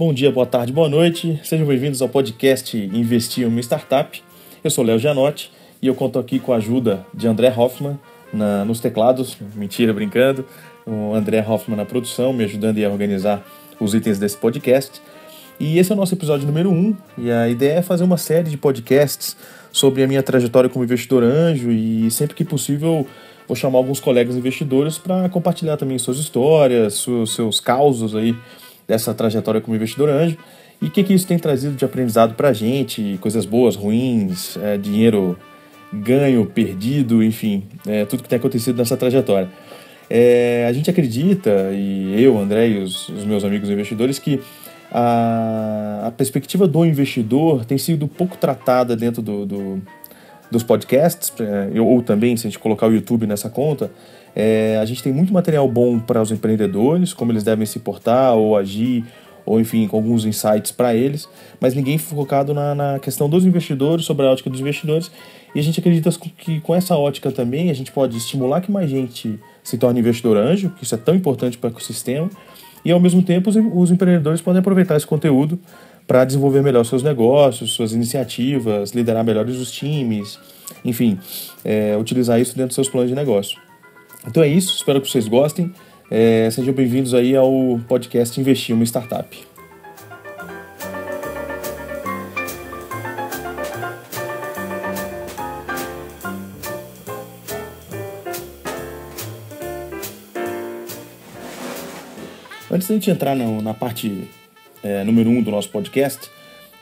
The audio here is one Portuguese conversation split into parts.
Bom dia, boa tarde, boa noite. Sejam bem-vindos ao podcast Investir em uma Startup. Eu sou Léo Gianotti e eu conto aqui com a ajuda de André Hoffman na, nos teclados. Mentira, brincando. O André Hoffman na produção, me ajudando a organizar os itens desse podcast. E esse é o nosso episódio número 1. Um, e a ideia é fazer uma série de podcasts sobre a minha trajetória como investidor anjo e sempre que possível vou chamar alguns colegas investidores para compartilhar também suas histórias, seus, seus causos aí dessa trajetória como investidor anjo e o que, que isso tem trazido de aprendizado para a gente, coisas boas, ruins, é, dinheiro ganho, perdido, enfim, é, tudo que tem acontecido nessa trajetória. É, a gente acredita, e eu, André e os, os meus amigos investidores, que a, a, perspectiva do investidor tem sido pouco tratada dentro do, do dos podcasts, é, ou também, se a gente colocar o YouTube nessa conta, é, a gente tem muito material bom para os empreendedores, como eles devem se portar ou agir, ou enfim, com alguns insights para eles, mas ninguém focado na, na, questão dos investidores, sobre a ótica dos investidores. E a gente acredita que com essa ótica também a gente pode estimular que mais gente se torne investidor anjo, que isso é tão importante para o ecossistema, e ao mesmo tempo os, os empreendedores podem aproveitar esse conteúdo para desenvolver melhor seus negócios, suas iniciativas, liderar melhores os times, enfim, é, utilizar isso dentro dos seus planos de negócio. Então é isso, espero que vocês gostem. É, sejam bem-vindos aí ao podcast Investir uma Startup. Antes da gente entrar na, na parte é, número um do nosso podcast,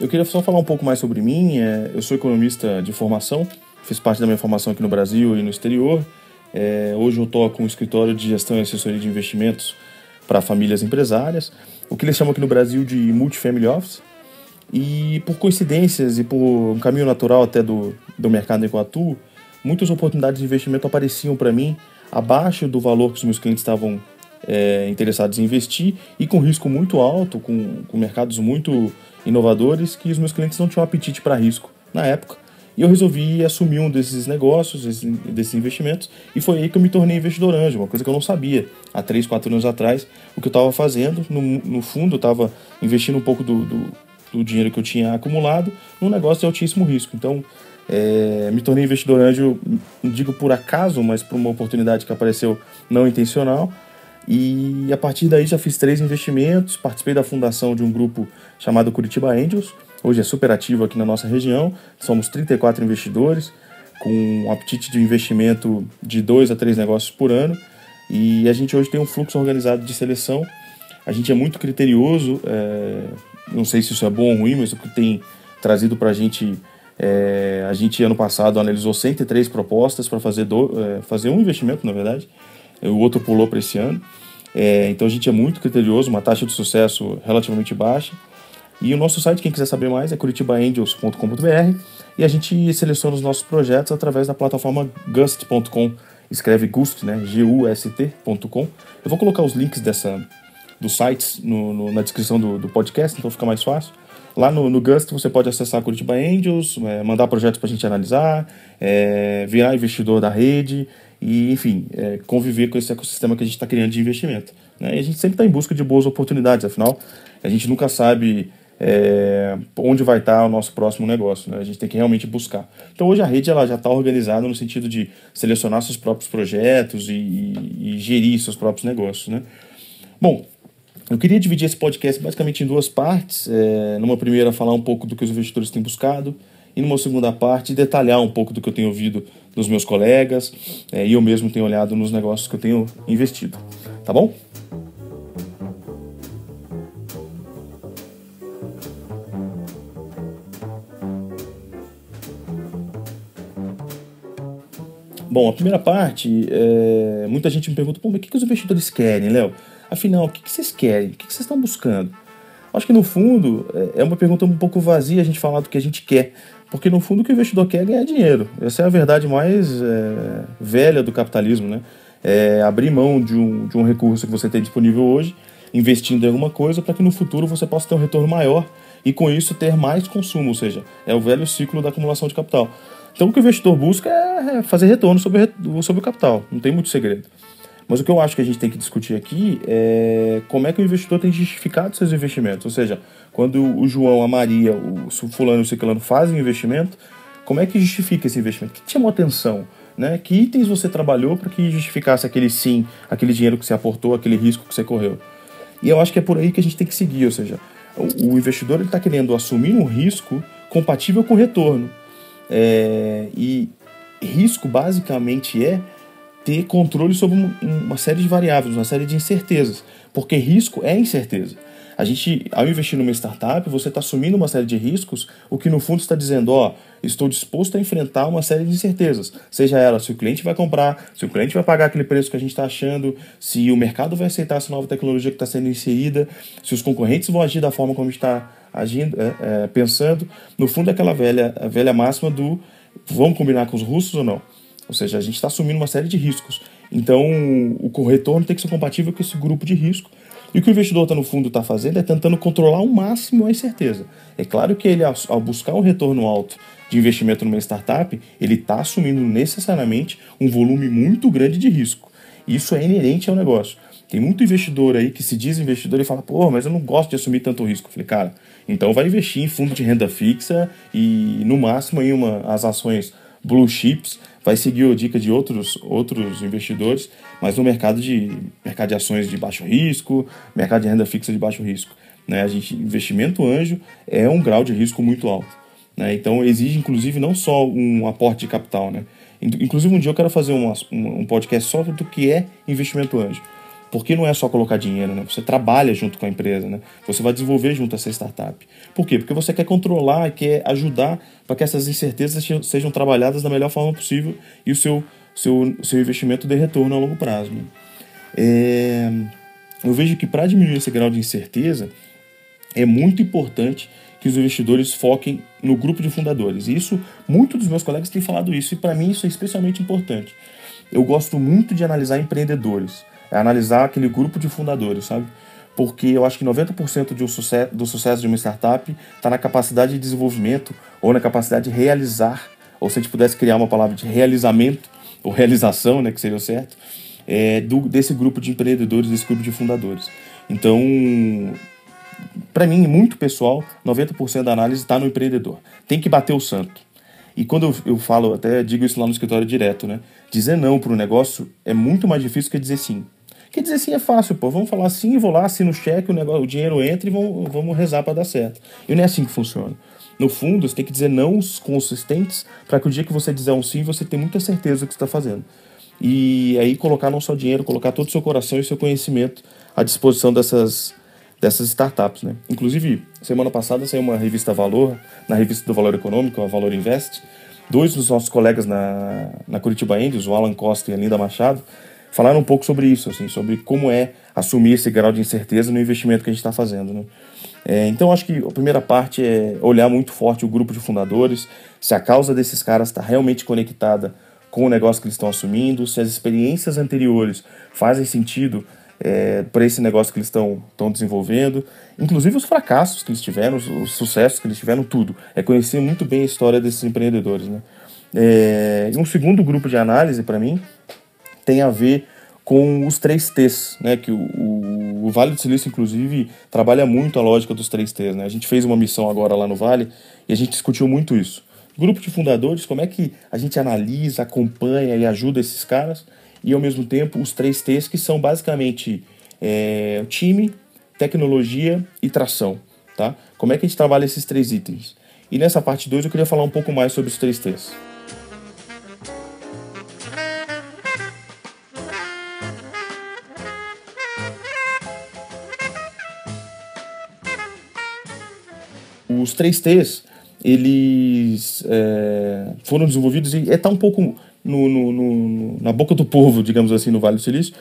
eu queria só falar um pouco mais sobre mim. É, eu sou economista de formação, fiz parte da minha formação aqui no Brasil e no exterior. É, hoje eu toco um escritório de gestão e assessoria de investimentos para famílias empresárias, o que eles chamam aqui no Brasil de multifamily office. E por coincidências e por um caminho natural até do, do mercado em que eu atuo, muitas oportunidades de investimento apareciam para mim abaixo do valor que os meus clientes estavam é, interessados em investir e com risco muito alto, com, com mercados muito inovadores, que os meus clientes não tinham apetite para risco na época. E eu resolvi assumir um desses negócios, desses investimentos, e foi aí que eu me tornei investidor anjo, uma coisa que eu não sabia há 3, 4 anos atrás, o que eu estava fazendo. No, no fundo, eu estava investindo um pouco do, do, do, dinheiro que eu tinha acumulado num negócio de altíssimo risco. Então, é, me tornei investidor anjo, não digo por acaso, mas por uma oportunidade que apareceu não intencional. E a partir daí já fiz três investimentos, participei da fundação de um grupo chamado Curitiba Angels, Hoje é super ativo aqui na nossa região, somos 34 investidores, com um apetite de investimento de dois a três negócios por ano. E a gente hoje tem um fluxo organizado de seleção. A gente é muito criterioso, é, não sei se isso é bom ou ruim, mas o que tem trazido para a gente. É, a gente, ano passado, analisou 103 propostas para fazer, é, fazer um investimento, na verdade. O outro pulou para esse ano. É, então a gente é muito criterioso, uma taxa de sucesso relativamente baixa. E o nosso site, quem quiser saber mais, é curitibaangels.com.br e a gente seleciona os nossos projetos através da plataforma gust.com. Escreve gust, né? G-U-S-T.com. Eu vou colocar os links dessa, dos sites no, no, na descrição do, do, podcast, então fica mais fácil. Lá no, no Gust você pode acessar Curitiba Angels, é, mandar projetos para a gente analisar, é, virar investidor da rede e, enfim, é, conviver com esse ecossistema que a gente está criando de investimento. Né? E a gente sempre está em busca de boas oportunidades, afinal, a gente nunca sabe é, onde vai estar o nosso próximo negócio. Né? A gente tem que realmente buscar. Então hoje a rede ela já está organizada no sentido de selecionar seus próprios projetos e, e, e, gerir seus próprios negócios. Né? Bom, eu queria dividir esse podcast basicamente em duas partes. É, numa primeira, falar um pouco do que os investidores têm buscado, e numa segunda parte, detalhar um pouco do que eu tenho ouvido dos meus colegas é, e eu mesmo tenho olhado nos negócios que eu tenho investido. Tá bom? Bom, a primeira parte, é, muita gente me pergunta, pô, mas o que, que os investidores querem, Léo? Afinal, o que, que vocês querem? O que, que vocês estão buscando? Acho que no fundo é, é uma pergunta um pouco vazia a gente falar do que a gente quer, porque no fundo o que o investidor quer é ganhar dinheiro. Essa é a verdade mais é, velha do capitalismo, né? É abrir mão de um, de um recurso que você tem disponível hoje, investindo em alguma coisa, para que no futuro você possa ter um retorno maior e com isso ter mais consumo, ou seja, é o velho ciclo da acumulação de capital. Então o que o investidor busca é fazer retorno sobre, sobre o capital, não tem muito segredo. Mas o que eu acho que a gente tem que discutir aqui é como é que o investidor tem justificado seus investimentos. Ou seja, quando o João, a Maria, o fulano e o ciclano fazem investimento, como é que justifica esse investimento? O que chamou atenção? Né? Que itens você trabalhou para que justificasse aquele sim, aquele dinheiro que você aportou, aquele risco que você correu? E eu acho que é por aí que a gente tem que seguir, ou seja, o, o investidor está querendo assumir um risco compatível com retorno. É, e risco basicamente é ter controle sobre uma série de variáveis, uma série de incertezas, porque risco é incerteza. A gente, ao investir numa startup, você está assumindo uma série de riscos, o que no fundo está dizendo, ó, estou disposto a enfrentar uma série de incertezas. Seja ela se o cliente vai comprar, se o cliente vai pagar aquele preço que a gente está achando, se o mercado vai aceitar essa nova tecnologia que está sendo inserida, se os concorrentes vão agir da forma como está agindo, é, é, pensando. No fundo, é aquela velha, velha máxima do vamos combinar com os russos ou não? Ou seja, a gente está assumindo uma série de riscos. Então, o retorno tem que ser compatível com esse grupo de risco. E o que o investidor está no fundo está fazendo é tentando controlar ao máximo a incerteza. É claro que ele, ao buscar um retorno alto de investimento numa startup, ele está assumindo necessariamente um volume muito grande de risco. Isso é inerente ao negócio. Tem muito investidor aí que se diz investidor e fala, pô, mas eu não gosto de assumir tanto risco. Eu falei, cara, então vai investir em fundo de renda fixa e no máximo em uma, as ações blue chips, vai seguir a dica de outros, outros investidores, mas no mercado de, mercado de ações de baixo risco, mercado de renda fixa de baixo risco. Né? A gente, investimento anjo é um grau de risco muito alto. Né? Então exige, inclusive, não só um aporte de capital. Né? Inclusive, um dia eu quero fazer um, um podcast só do que é investimento anjo. Porque não é só colocar dinheiro, né? Você trabalha junto com a empresa, né? Você vai desenvolver junto essa startup. Por quê? Porque você quer controlar, quer ajudar para que essas incertezas sejam trabalhadas da melhor forma possível e o seu, seu, seu investimento dê retorno a longo prazo. Né? É, eu vejo que para diminuir esse grau de incerteza, é muito importante que os investidores foquem no grupo de fundadores. E isso, muitos dos meus colegas têm falado isso, e para mim isso é especialmente importante. Eu gosto muito de analisar empreendedores é analisar aquele grupo de fundadores, sabe? Porque eu acho que 90% de um sucesso, do sucesso de uma startup está na capacidade de desenvolvimento ou na capacidade de realizar, ou se a gente pudesse criar uma palavra de realizamento, ou realização, né, que seria o certo, é, do, desse grupo de empreendedores, desse grupo de fundadores. Então, para mim, muito pessoal, 90% da análise está no empreendedor. Tem que bater o santo. E quando eu, eu falo, até digo isso lá no escritório direto, né? Dizer não para o negócio é muito mais difícil que dizer sim. Quer dizer sim é fácil, pô. Vamos falar sim, vou lá, assino o cheque, o, negócio, o dinheiro entra e vamos, vamos rezar para dar certo. E não é assim que funciona. No fundo, você tem que dizer não consistentes para que o dia que você dizer um sim, você tenha muita certeza do que está fazendo. E aí colocar não só dinheiro, colocar todo o seu coração e seu conhecimento à disposição dessas, dessas startups. Né? Inclusive, semana passada saiu uma revista Valor, na revista do Valor Econômico, a Valor Invest. Dois dos nossos colegas na, na Curitiba Indies, o Alan Costa e a Linda Machado, falaram um pouco sobre isso, assim, sobre como é assumir esse grau de incerteza no investimento que a gente está fazendo. Né? É, então, acho que a primeira parte é olhar muito forte o grupo de fundadores, se a causa desses caras está realmente conectada com o negócio que eles estão assumindo, se as experiências anteriores fazem sentido é, para esse negócio que eles estão desenvolvendo, inclusive os fracassos que eles tiveram, os, os, sucessos que eles tiveram, tudo. É conhecer muito bem a história desses empreendedores. Né? É, um segundo grupo de análise, para mim, tem a ver com os três T's, né? Que o, o, o, Vale do Silício, inclusive, trabalha muito a lógica dos três T's, né? A gente fez uma missão agora lá no Vale e a gente discutiu muito isso. Grupo de fundadores, como é que a gente analisa, acompanha e ajuda esses caras e, ao mesmo tempo, os três T's que são basicamente é, time, tecnologia e tração, tá? Como é que a gente trabalha esses três itens? E nessa parte 2 eu queria falar um pouco mais sobre os três T's. Três T's, eles é, foram desenvolvidos e está um pouco no, no, no, na boca do povo, digamos assim, no Vale do Silício.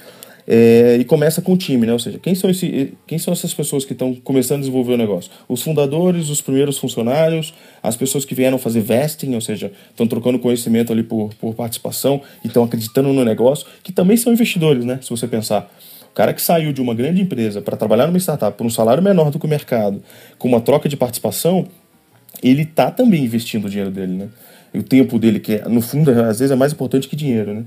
É, e começa com o time, né? Ou seja, quem são, esse, quem são essas pessoas que estão começando a desenvolver o negócio? Os fundadores, os primeiros funcionários, as pessoas que vieram fazer vesting, ou seja, estão trocando conhecimento ali por, por participação e estão acreditando no negócio, que também são investidores, né? Se você pensar cara que saiu de uma grande empresa para trabalhar numa startup por um salário menor do que o mercado, com uma troca de participação, ele tá também investindo o dinheiro dele, né? E o tempo dele, que é, no fundo às vezes é mais importante que dinheiro, né?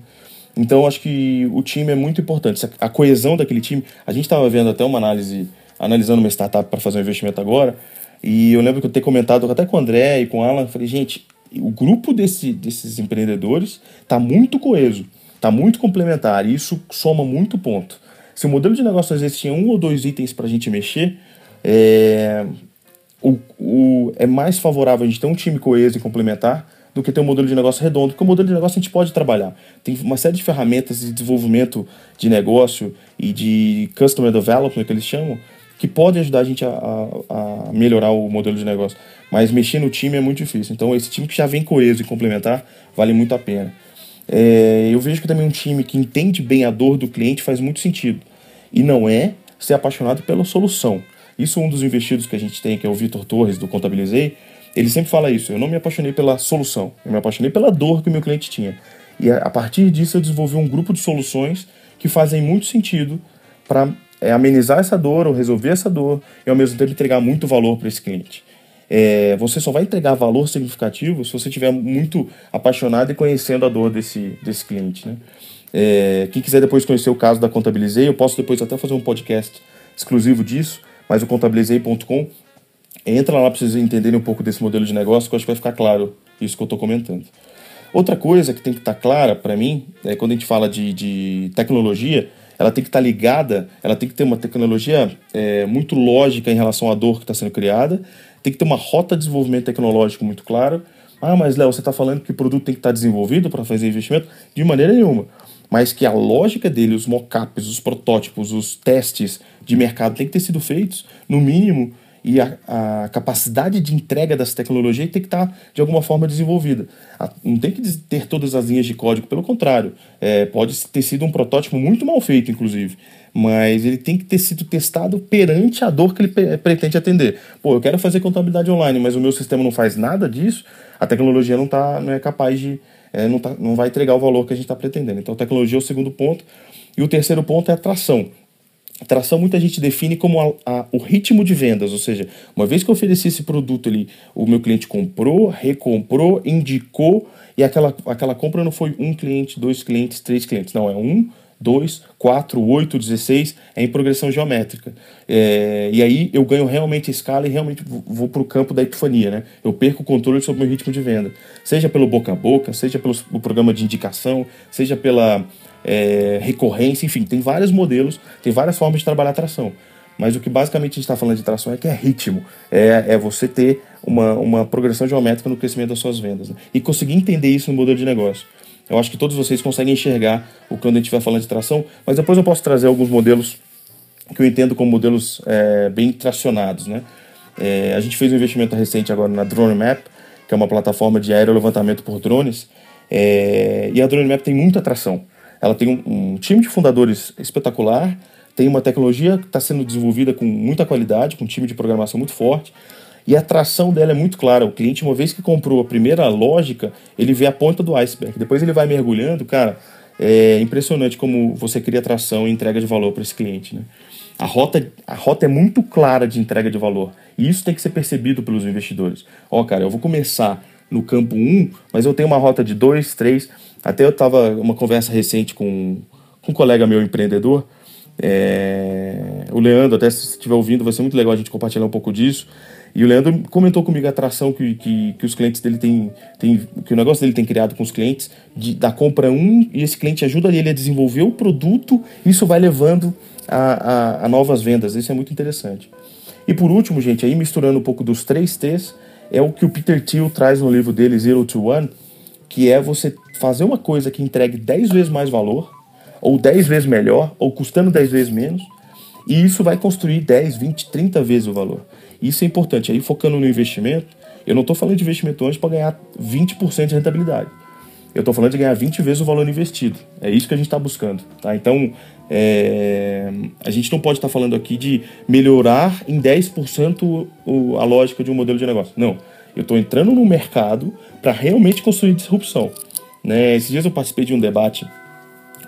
Então, acho que o time é muito importante. A coesão daquele time. A gente estava vendo até uma análise, analisando uma startup para fazer um investimento agora. E eu lembro que eu ter comentado até com o André e com o Alan. Falei, gente, o grupo desse, desses empreendedores está muito coeso, está muito complementar. E isso soma muito ponto. Se o modelo de negócio às vezes tinha um ou dois itens para a gente mexer, é, o, o, é mais favorável a gente ter um time coeso e complementar do que ter um modelo de negócio redondo, porque o modelo de negócio a gente pode trabalhar. Tem uma série de ferramentas de desenvolvimento de negócio e de customer development, que eles chamam, que podem ajudar a gente a, a, a, melhorar o modelo de negócio. Mas mexer no time é muito difícil. Então, esse time que já vem coeso e complementar vale muito a pena. É, eu vejo que também um time que entende bem a dor do cliente faz muito sentido. E não é ser apaixonado pela solução. Isso um dos investidos que a gente tem, que é o Vitor Torres, do Contabilizei, ele sempre fala isso. Eu não me apaixonei pela solução, eu me apaixonei pela dor que o meu cliente tinha. E a partir disso eu desenvolvi um grupo de soluções que fazem muito sentido para é, amenizar essa dor ou resolver essa dor e ao mesmo tempo entregar muito valor para esse cliente. É, você só vai entregar valor significativo se você estiver muito apaixonado e conhecendo a dor desse, desse cliente. Né? É, quem quiser depois conhecer o caso da Contabilizei, eu posso depois até fazer um podcast exclusivo disso, mas o contabilizei.com Entra lá para vocês entenderem um pouco desse modelo de negócio, que eu acho que vai ficar claro isso que eu estou comentando. Outra coisa que tem que estar tá clara para mim, é quando a gente fala de, de tecnologia, ela tem que estar tá ligada, ela tem que ter uma tecnologia é, muito lógica em relação à dor que está sendo criada, tem que ter uma rota de desenvolvimento tecnológico muito clara. Ah, mas Léo, você está falando que o produto tem que estar tá desenvolvido para fazer investimento? De maneira nenhuma. Mas que a lógica dele, os mockups, os protótipos, os testes de mercado tem que ter sido feitos, no mínimo, e a, a, capacidade de entrega dessa tecnologia tem que estar, de alguma forma, desenvolvida. Não tem que ter todas as linhas de código, pelo contrário. É, pode ter sido um protótipo muito mal feito, inclusive. Mas ele tem que ter sido testado perante a dor que ele pretende atender. Pô, eu quero fazer contabilidade online, mas o meu sistema não faz nada disso, a tecnologia não, tá, não é capaz de. É, não, tá, não vai entregar o valor que a gente está pretendendo. Então, a tecnologia é o segundo ponto. E o terceiro ponto é a tração. Muita gente define como a, a, o ritmo de vendas, ou seja, uma vez que eu ofereci esse produto ali, o meu cliente comprou, recomprou, indicou, e aquela, aquela compra não foi um cliente, dois clientes, três clientes, não, é um, dois, quatro, oito, dezesseis, é em progressão geométrica. É, e aí eu ganho realmente escala e realmente vou para o campo da epifania, né? Eu perco o controle sobre o meu ritmo de venda, seja pelo boca a boca, seja pelo programa de indicação, seja pela é, recorrência, enfim, tem vários modelos, tem várias formas de trabalhar tração. Mas o que basicamente a gente está falando de tração é que é ritmo, é, é você ter uma, uma progressão geométrica no crescimento das suas vendas né? e conseguir entender isso no modelo de negócio. Eu acho que todos vocês conseguem enxergar o quando a gente vai falando de tração, mas depois eu posso trazer alguns modelos que eu entendo como modelos é, bem tracionados. Né? É, a gente fez um investimento recente agora na Drone Map, que é uma plataforma de aerolevantamento por drones, é, e a Drone Map tem muita atração. Ela tem um, um time de fundadores espetacular, tem uma tecnologia que está sendo desenvolvida com muita qualidade, com um time de programação muito forte, e a atração dela é muito clara. O cliente, uma vez que comprou a primeira lógica, ele vê a ponta do iceberg. Depois ele vai mergulhando, cara, é impressionante como você cria atração e entrega de valor para esse cliente. Né? A, rota, a rota é muito clara de entrega de valor. E isso tem que ser percebido pelos investidores. Ó, oh, cara, eu vou começar no campo 1, mas eu tenho uma rota de 2, 3. Até eu estava uma conversa recente com, com um colega meu empreendedor, é, o Leandro, até se estiver ouvindo, vai ser muito legal a gente compartilhar um pouco disso. E o Leandro comentou comigo a atração que, que, que os clientes dele têm, tem, que o negócio dele tem criado com os clientes, de, da compra um, e esse cliente ajuda ele a desenvolver o produto, isso vai levando a, a, a novas vendas. Isso é muito interessante. E por último, gente, aí misturando um pouco dos três T's, é o que o Peter Thiel traz no livro dele, Zero to One, que é você fazer uma coisa que entregue 10 vezes mais valor, ou 10 vezes melhor, ou custando 10 vezes menos, e isso vai construir 10, 20, 30 vezes o valor. Isso é importante. Aí, focando no investimento, eu não estou falando de investimento hoje para ganhar 20% de rentabilidade. Eu estou falando de ganhar 20 vezes o valor investido. É isso que a gente está buscando. Tá? Então, é... a gente não pode estar falando aqui de melhorar em 10% a lógica de um modelo de negócio. Não. Eu estou entrando no mercado para realmente construir disrupção. Né? Esses dias eu participei de um debate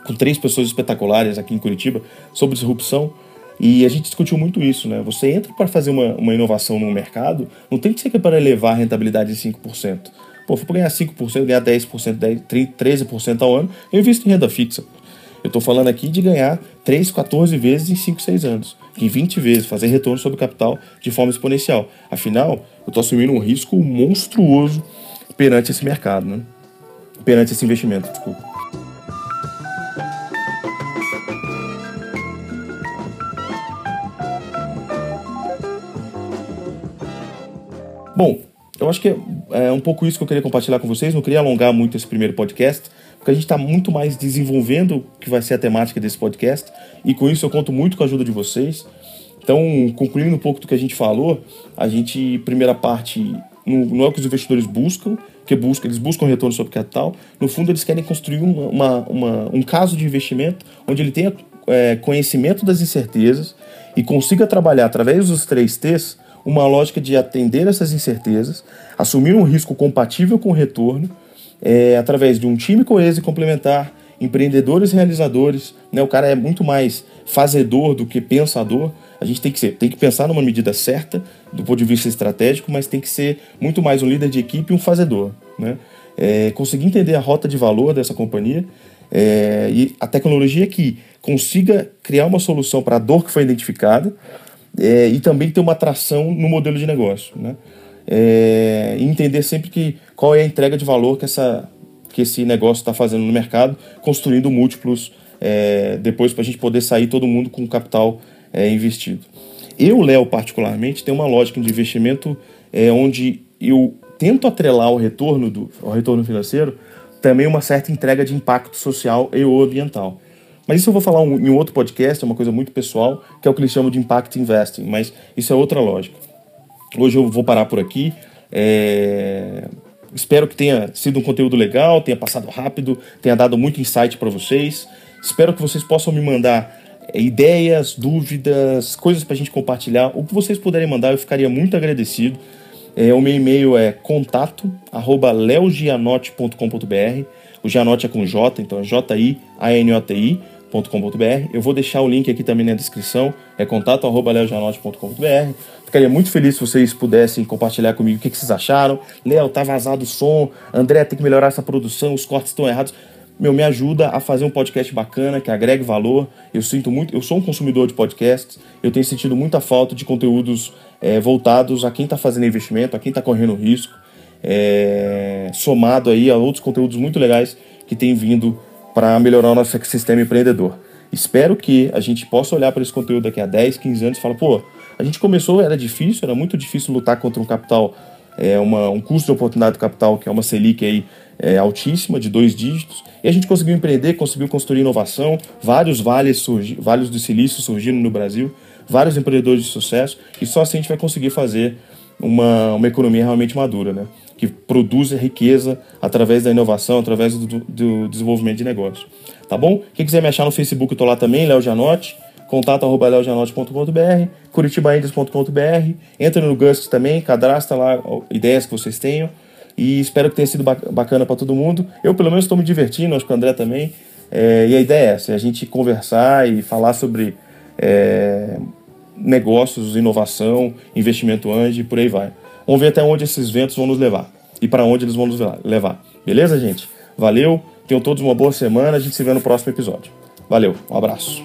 com três pessoas espetaculares aqui em Curitiba sobre disrupção e a gente discutiu muito isso. Né? Você entra para fazer uma, uma inovação no mercado, não tem que ser para elevar a rentabilidade em 5%. Pô, se for ganhar 5%, ganhar 10%, 10, 13% ao ano, eu invisto em renda fixa. Eu estou falando aqui de ganhar 3, 14 vezes em 5, 6 anos. Em 20 vezes, fazer retorno sobre o capital de forma exponencial. Afinal, eu estou assumindo um risco monstruoso perante esse mercado, né? perante esse investimento, desculpa. Bom, eu acho que é um pouco isso que eu queria compartilhar com vocês. Não queria alongar muito esse primeiro podcast, porque a gente está muito mais desenvolvendo o que vai ser a temática desse podcast, e com isso eu conto muito com a ajuda de vocês. Então, concluindo um pouco do que a gente falou, a gente, primeira parte, não é o que os investidores buscam, que busca, eles buscam retorno sobre capital. No fundo, eles querem construir uma, uma, uma um caso de investimento onde ele tenha é, conhecimento das incertezas e consiga trabalhar através dos três T's uma lógica de atender essas incertezas, assumir um risco compatível com o retorno, é, através de um time coeso e complementar, empreendedores realizadores. Né? O cara é muito mais fazedor do que pensador. A gente tem que ser, tem que pensar numa medida certa do ponto de vista estratégico, mas tem que ser muito mais um líder de equipe e um fazedor. Né? É, conseguir entender a rota de valor dessa companhia é, e a tecnologia que consiga criar uma solução para a dor que foi identificada é, e também ter uma atração no modelo de negócio. Né? É, entender sempre que, qual é a entrega de valor que, essa, que esse negócio está fazendo no mercado, construindo múltiplos é, depois para a gente poder sair todo mundo com capital é, investido. Eu, Léo, particularmente, tenho uma lógica de investimento é, onde eu tento atrelar ao retorno, do, ao retorno financeiro também uma certa entrega de impacto social e ou ambiental. Mas isso eu vou falar em outro podcast, é uma coisa muito pessoal, que é o que eles chamam de Impact Investing, mas isso é outra lógica. Hoje eu vou parar por aqui. É... Espero que tenha sido um conteúdo legal, tenha passado rápido, tenha dado muito insight para vocês. Espero que vocês possam me mandar é, ideias, dúvidas, coisas para a gente compartilhar. O que vocês puderem mandar, eu ficaria muito agradecido. É, o meu e-mail é contato leogianote.com.br. O Gianote é com J, então é J-I-A-N-O-T-I leojanote.com.br. Eu vou deixar o link aqui também na descrição, é contato@leojanote.com.br. Ficaria muito feliz se vocês pudessem compartilhar comigo o que, que vocês acharam. Léo, tá vazado o som. André, tem que melhorar essa produção, os cortes estão errados. Meu, me ajuda a fazer um podcast bacana, que agregue valor. Eu sinto muito, eu sou um consumidor de podcasts, eu tenho sentido muita falta de conteúdos é, voltados a quem está fazendo investimento, a quem está correndo risco, é, somado aí a outros conteúdos muito legais que têm vindo para melhorar o nosso ecossistema empreendedor. Espero que a gente possa olhar para esse conteúdo daqui a 10, 15 anos e falar, pô, a gente começou, era difícil, era muito difícil lutar contra um capital, é, uma, um custo de oportunidade do capital, que é uma Selic aí, é, altíssima, de dois dígitos, e a gente conseguiu empreender, conseguiu construir inovação, vários vales, surgi, vales do silício surgindo no Brasil, vários empreendedores de sucesso, e só assim a gente vai conseguir fazer uma, uma economia realmente madura, né? Que produza riqueza através da inovação, através do, do desenvolvimento de negócio. Tá bom? Quem quiser me achar no Facebook, eu tô lá também, Léo Janote, contato arroba leojanote.com.br, curitibaindias.com.br, entra no Gust também, cadastra lá ideias que vocês tenham e espero que tenha sido bacana para todo mundo. Eu, pelo menos, estou me divertindo, acho que o André também. É, e a ideia é essa, é a gente conversar e falar sobre é, negócios, inovação, investimento anjo e por aí vai. Vamos ver até onde esses ventos vão nos levar e para onde eles vão nos levar. Beleza, gente? Valeu, tenham todos uma boa semana, a gente se vê no próximo episódio. Valeu, um abraço.